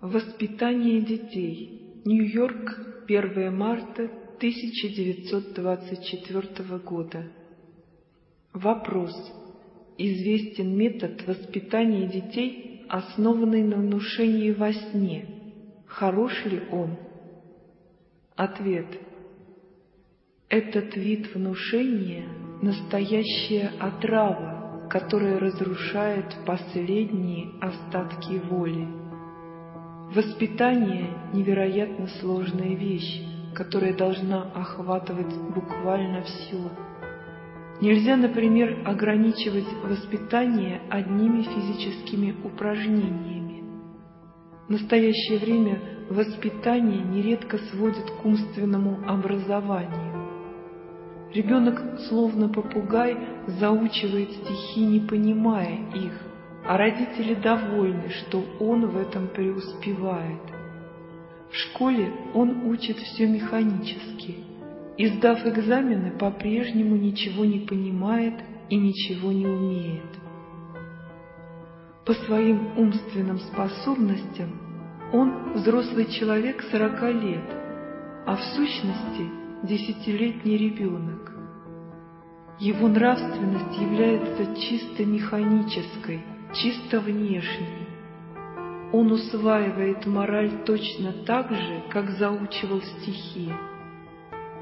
Воспитание детей. Нью-Йорк, 1 марта 1924 года. Вопрос. Известен метод воспитания детей, основанный на внушении во сне. Хорош ли он? Ответ. Этот вид внушения – настоящая отрава, которая разрушает последние остатки воли. Воспитание – невероятно сложная вещь, которая должна охватывать буквально все. Нельзя, например, ограничивать воспитание одними физическими упражнениями. В настоящее время воспитание нередко сводит к умственному образованию. Ребенок, словно попугай, заучивает стихи, не понимая их, а родители довольны, что он в этом преуспевает. В школе он учит все механически, и, сдав экзамены, по-прежнему ничего не понимает и ничего не умеет. По своим умственным способностям он взрослый человек сорока лет, а в сущности десятилетний ребенок. Его нравственность является чисто механической – чисто внешний. Он усваивает мораль точно так же, как заучивал стихи.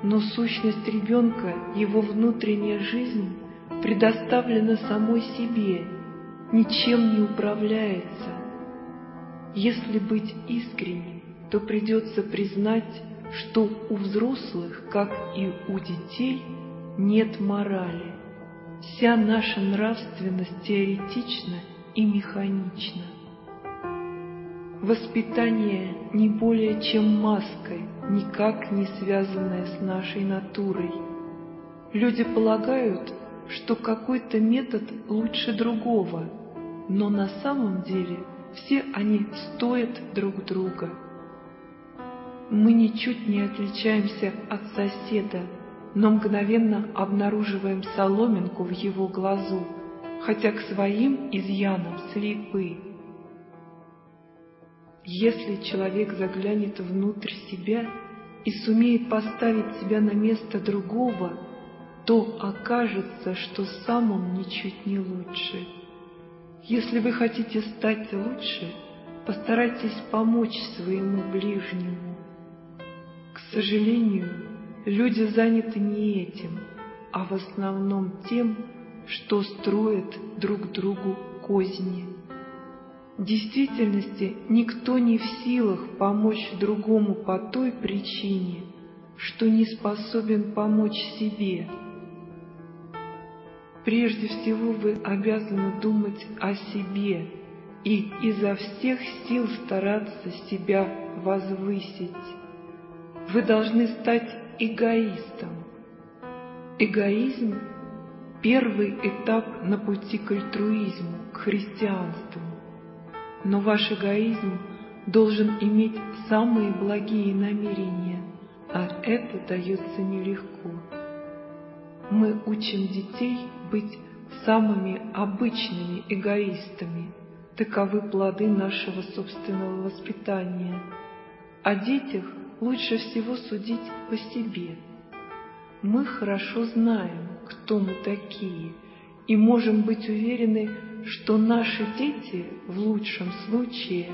Но сущность ребенка, его внутренняя жизнь предоставлена самой себе, ничем не управляется. Если быть искренним, то придется признать, что у взрослых, как и у детей, нет морали. Вся наша нравственность теоретична и механично. Воспитание не более чем маской, никак не связанная с нашей натурой. Люди полагают, что какой-то метод лучше другого, но на самом деле все они стоят друг друга. Мы ничуть не отличаемся от соседа, но мгновенно обнаруживаем соломинку в его глазу – хотя к своим изъянам слепы. Если человек заглянет внутрь себя и сумеет поставить себя на место другого, то окажется, что сам он ничуть не лучше. Если вы хотите стать лучше, постарайтесь помочь своему ближнему. К сожалению, люди заняты не этим, а в основном тем, что строят друг другу козни. В действительности никто не в силах помочь другому по той причине, что не способен помочь себе. Прежде всего вы обязаны думать о себе и изо всех сил стараться себя возвысить. Вы должны стать эгоистом. Эгоизм первый этап на пути к альтруизму, к христианству. Но ваш эгоизм должен иметь самые благие намерения, а это дается нелегко. Мы учим детей быть самыми обычными эгоистами, таковы плоды нашего собственного воспитания. О детях лучше всего судить по себе. Мы хорошо знаем, кто мы такие, и можем быть уверены, что наши дети в лучшем случае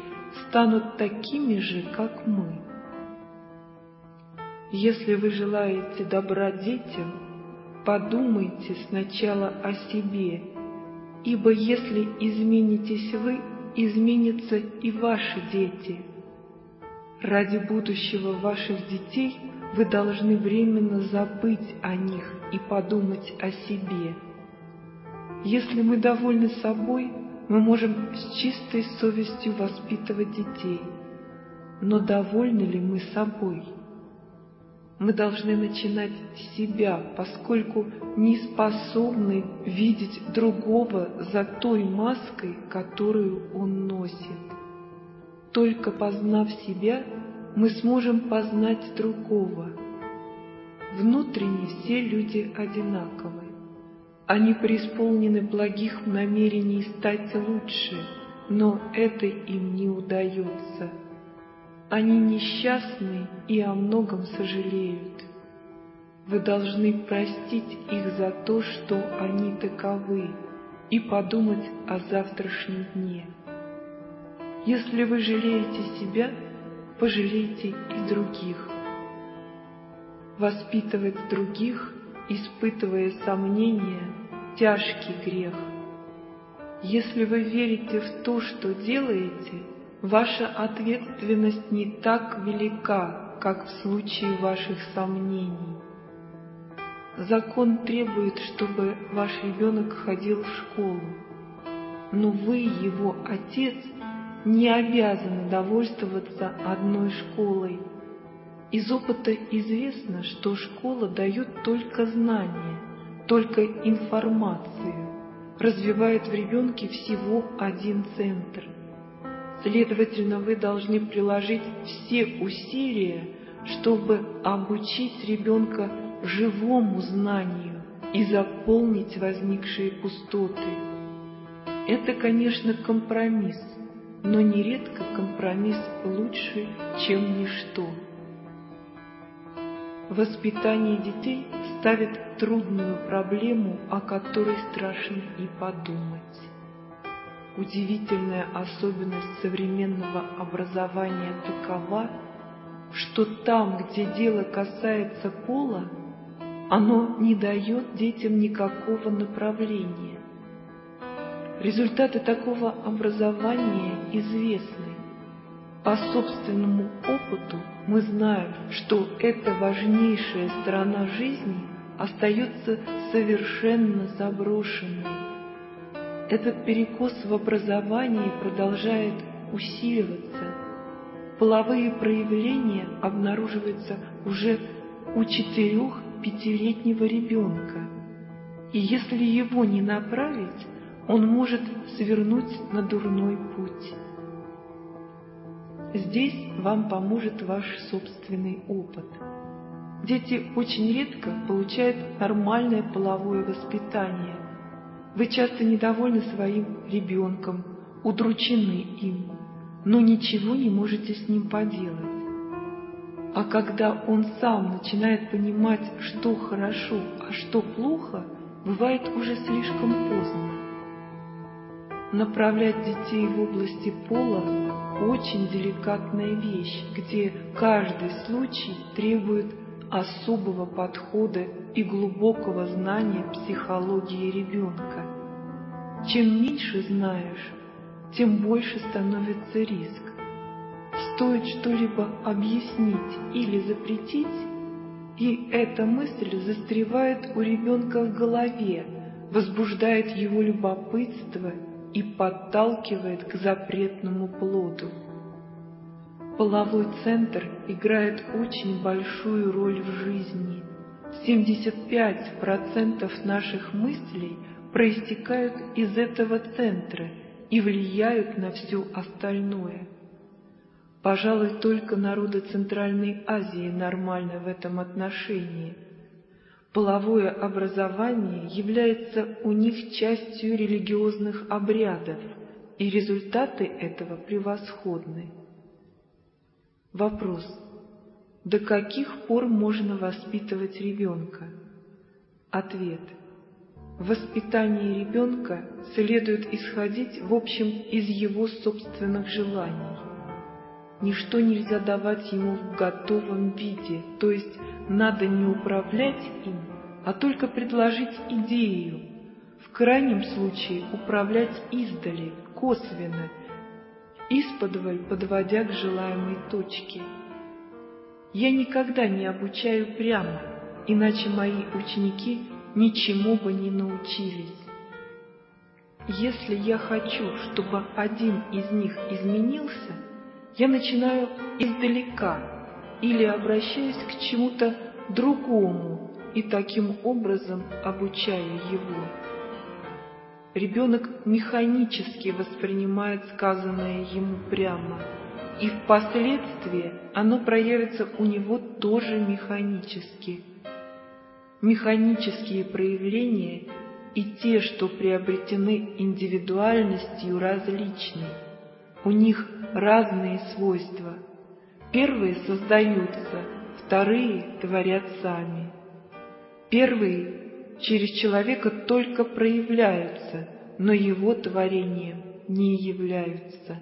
станут такими же, как мы. Если вы желаете добра детям, подумайте сначала о себе, ибо если изменитесь вы, изменятся и ваши дети. Ради будущего ваших детей – вы должны временно забыть о них и подумать о себе. Если мы довольны собой, мы можем с чистой совестью воспитывать детей. Но довольны ли мы собой? Мы должны начинать с себя, поскольку не способны видеть другого за той маской, которую он носит. Только познав себя, мы сможем познать другого. Внутренне все люди одинаковы. Они преисполнены благих намерений стать лучше, но это им не удается. Они несчастны и о многом сожалеют. Вы должны простить их за то, что они таковы, и подумать о завтрашнем дне. Если вы жалеете себя, пожалейте и других. Воспитывать других, испытывая сомнения, тяжкий грех. Если вы верите в то, что делаете, ваша ответственность не так велика, как в случае ваших сомнений. Закон требует, чтобы ваш ребенок ходил в школу, но вы, его отец, не обязаны довольствоваться одной школой. Из опыта известно, что школа дает только знания, только информацию, развивает в ребенке всего один центр. Следовательно, вы должны приложить все усилия, чтобы обучить ребенка живому знанию и заполнить возникшие пустоты. Это, конечно, компромисс, но нередко компромисс лучше, чем ничто. Воспитание детей ставит трудную проблему, о которой страшно и подумать. Удивительная особенность современного образования такова, что там, где дело касается пола, оно не дает детям никакого направления. Результаты такого образования известны. По собственному опыту мы знаем, что эта важнейшая сторона жизни остается совершенно заброшенной. Этот перекос в образовании продолжает усиливаться. Половые проявления обнаруживаются уже у четырех пятилетнего ребенка, и если его не направить, он может свернуть на дурной путь. Здесь вам поможет ваш собственный опыт. Дети очень редко получают нормальное половое воспитание. Вы часто недовольны своим ребенком, удручены им, но ничего не можете с ним поделать. А когда он сам начинает понимать, что хорошо, а что плохо, бывает уже слишком поздно. Направлять детей в области пола – очень деликатная вещь, где каждый случай требует особого подхода и глубокого знания психологии ребенка. Чем меньше знаешь, тем больше становится риск. Стоит что-либо объяснить или запретить, и эта мысль застревает у ребенка в голове, возбуждает его любопытство и подталкивает к запретному плоду. Половой центр играет очень большую роль в жизни. 75% наших мыслей проистекают из этого центра и влияют на все остальное. Пожалуй, только народы Центральной Азии нормальны в этом отношении. Половое образование является у них частью религиозных обрядов, и результаты этого превосходны. Вопрос. До каких пор можно воспитывать ребенка? Ответ. В воспитании ребенка следует исходить в общем из его собственных желаний. Ничто нельзя давать ему в готовом виде, то есть надо не управлять им, а только предложить идею, в крайнем случае управлять издали, косвенно, исподволь подводя к желаемой точке. Я никогда не обучаю прямо, иначе мои ученики ничему бы не научились. Если я хочу, чтобы один из них изменился – я начинаю издалека или обращаюсь к чему-то другому и таким образом обучаю его. Ребенок механически воспринимает сказанное ему прямо, и впоследствии оно проявится у него тоже механически. Механические проявления и те, что приобретены индивидуальностью, различны. У них разные свойства. Первые создаются, вторые творят сами. Первые через человека только проявляются, но его творением не являются.